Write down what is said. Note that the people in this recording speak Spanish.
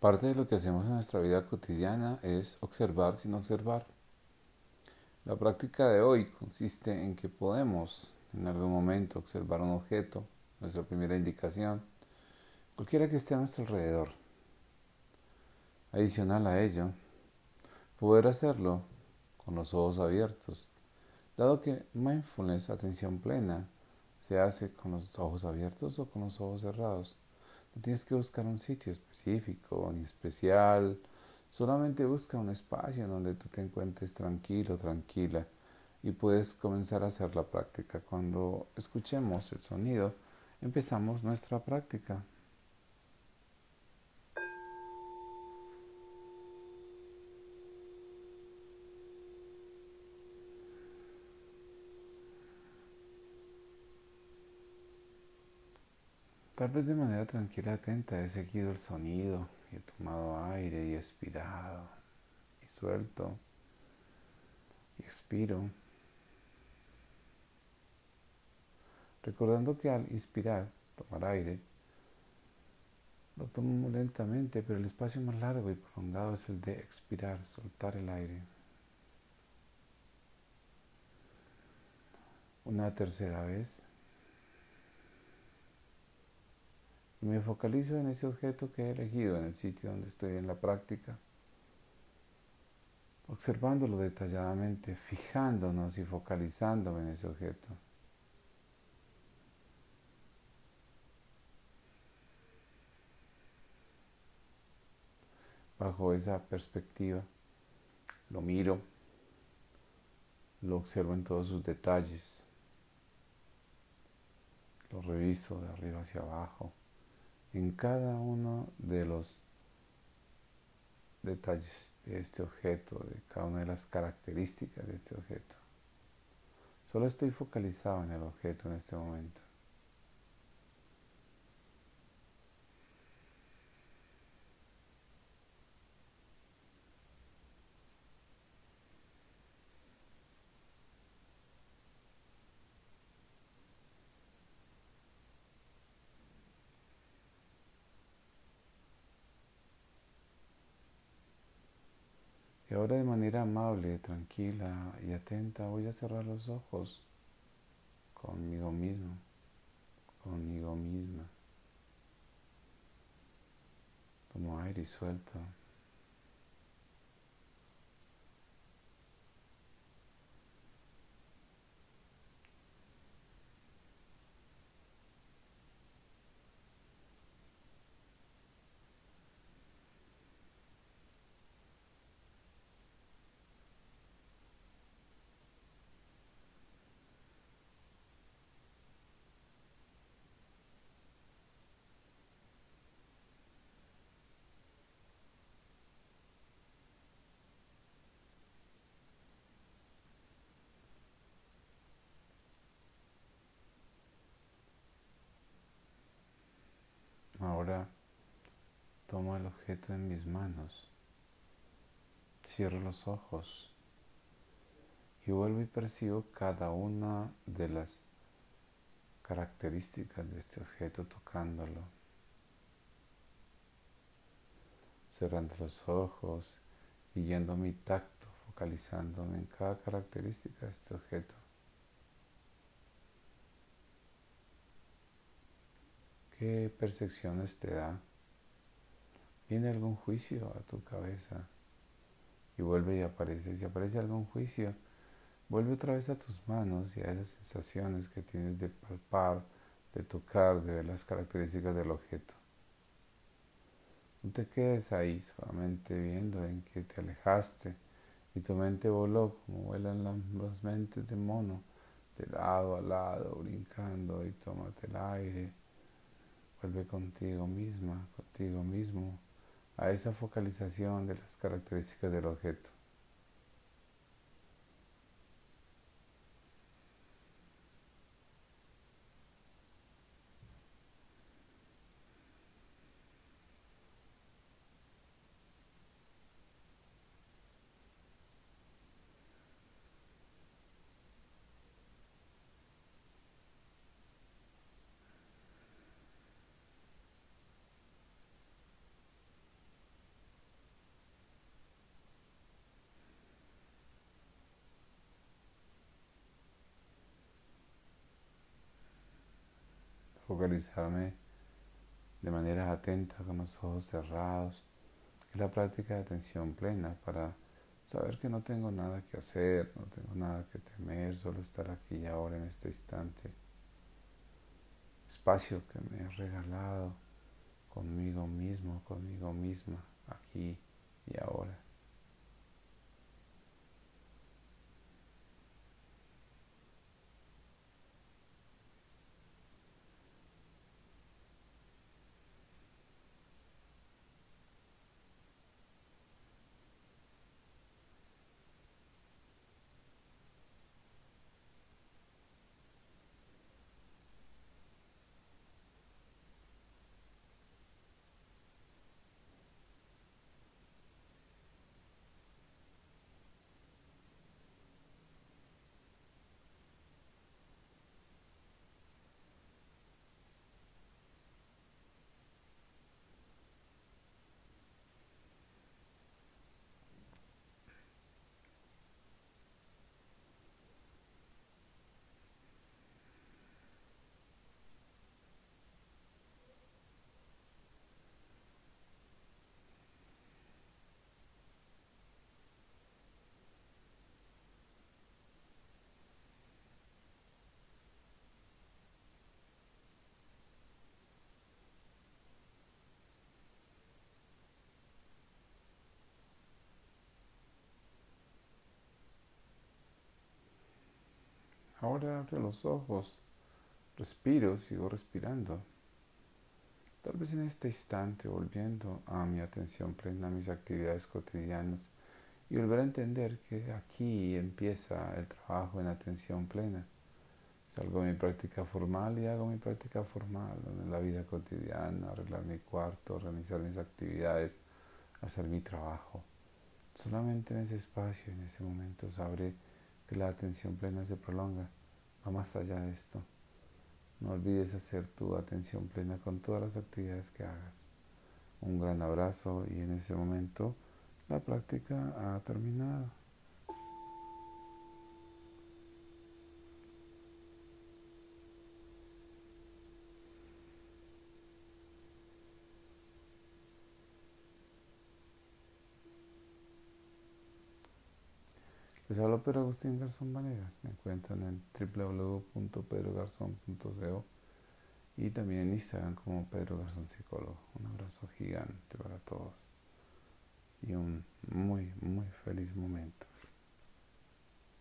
Parte de lo que hacemos en nuestra vida cotidiana es observar sin observar. La práctica de hoy consiste en que podemos en algún momento observar un objeto, nuestra primera indicación, cualquiera que esté a nuestro alrededor. Adicional a ello, poder hacerlo con los ojos abiertos, dado que mindfulness, atención plena, se hace con los ojos abiertos o con los ojos cerrados. Tienes que buscar un sitio específico ni especial, solamente busca un espacio en donde tú te encuentres tranquilo, tranquila y puedes comenzar a hacer la práctica. Cuando escuchemos el sonido, empezamos nuestra práctica. Tal vez de manera tranquila, atenta, he seguido el sonido y he tomado aire y expirado y suelto y expiro. Recordando que al inspirar, tomar aire, lo tomo lentamente, pero el espacio más largo y prolongado es el de expirar, soltar el aire. Una tercera vez. Y me focalizo en ese objeto que he elegido, en el sitio donde estoy en la práctica, observándolo detalladamente, fijándonos y focalizándome en ese objeto. Bajo esa perspectiva, lo miro, lo observo en todos sus detalles, lo reviso de arriba hacia abajo en cada uno de los detalles de este objeto, de cada una de las características de este objeto. Solo estoy focalizado en el objeto en este momento. Y ahora de manera amable, tranquila y atenta voy a cerrar los ojos conmigo mismo, conmigo misma. Tomo aire y suelto. Ahora tomo el objeto en mis manos, cierro los ojos y vuelvo y percibo cada una de las características de este objeto tocándolo. Cerrando los ojos y yendo mi tacto, focalizándome en cada característica de este objeto. ¿Qué percepciones te da? ¿Viene algún juicio a tu cabeza? Y vuelve y aparece. Si aparece algún juicio, vuelve otra vez a tus manos y a esas sensaciones que tienes de palpar, de tocar, de ver las características del objeto. No te quedes ahí solamente viendo en que te alejaste y tu mente voló como vuelan las mentes de mono, de lado a lado, brincando y tómate el aire Vuelve contigo misma, contigo mismo, a esa focalización de las características del objeto. Focalizarme de manera atenta con los ojos cerrados. Es la práctica de atención plena para saber que no tengo nada que hacer, no tengo nada que temer, solo estar aquí y ahora en este instante. Espacio que me he regalado conmigo mismo, conmigo misma, aquí y ahora. Ahora abre los ojos, respiro, sigo respirando. Tal vez en este instante volviendo a mi atención plena a mis actividades cotidianas y volver a entender que aquí empieza el trabajo en atención plena. Salgo de mi práctica formal y hago mi práctica formal en la vida cotidiana, arreglar mi cuarto, organizar mis actividades, hacer mi trabajo. Solamente en ese espacio, en ese momento, sabré que la atención plena se prolonga, va más allá de esto. No olvides hacer tu atención plena con todas las actividades que hagas. Un gran abrazo y en ese momento la práctica ha terminado. Les hablo Pedro Agustín Garzón Vanegas. Me encuentran en www.pedrogarzón.co y también en Instagram como Pedro Garzón Psicólogo. Un abrazo gigante para todos y un muy, muy feliz momento.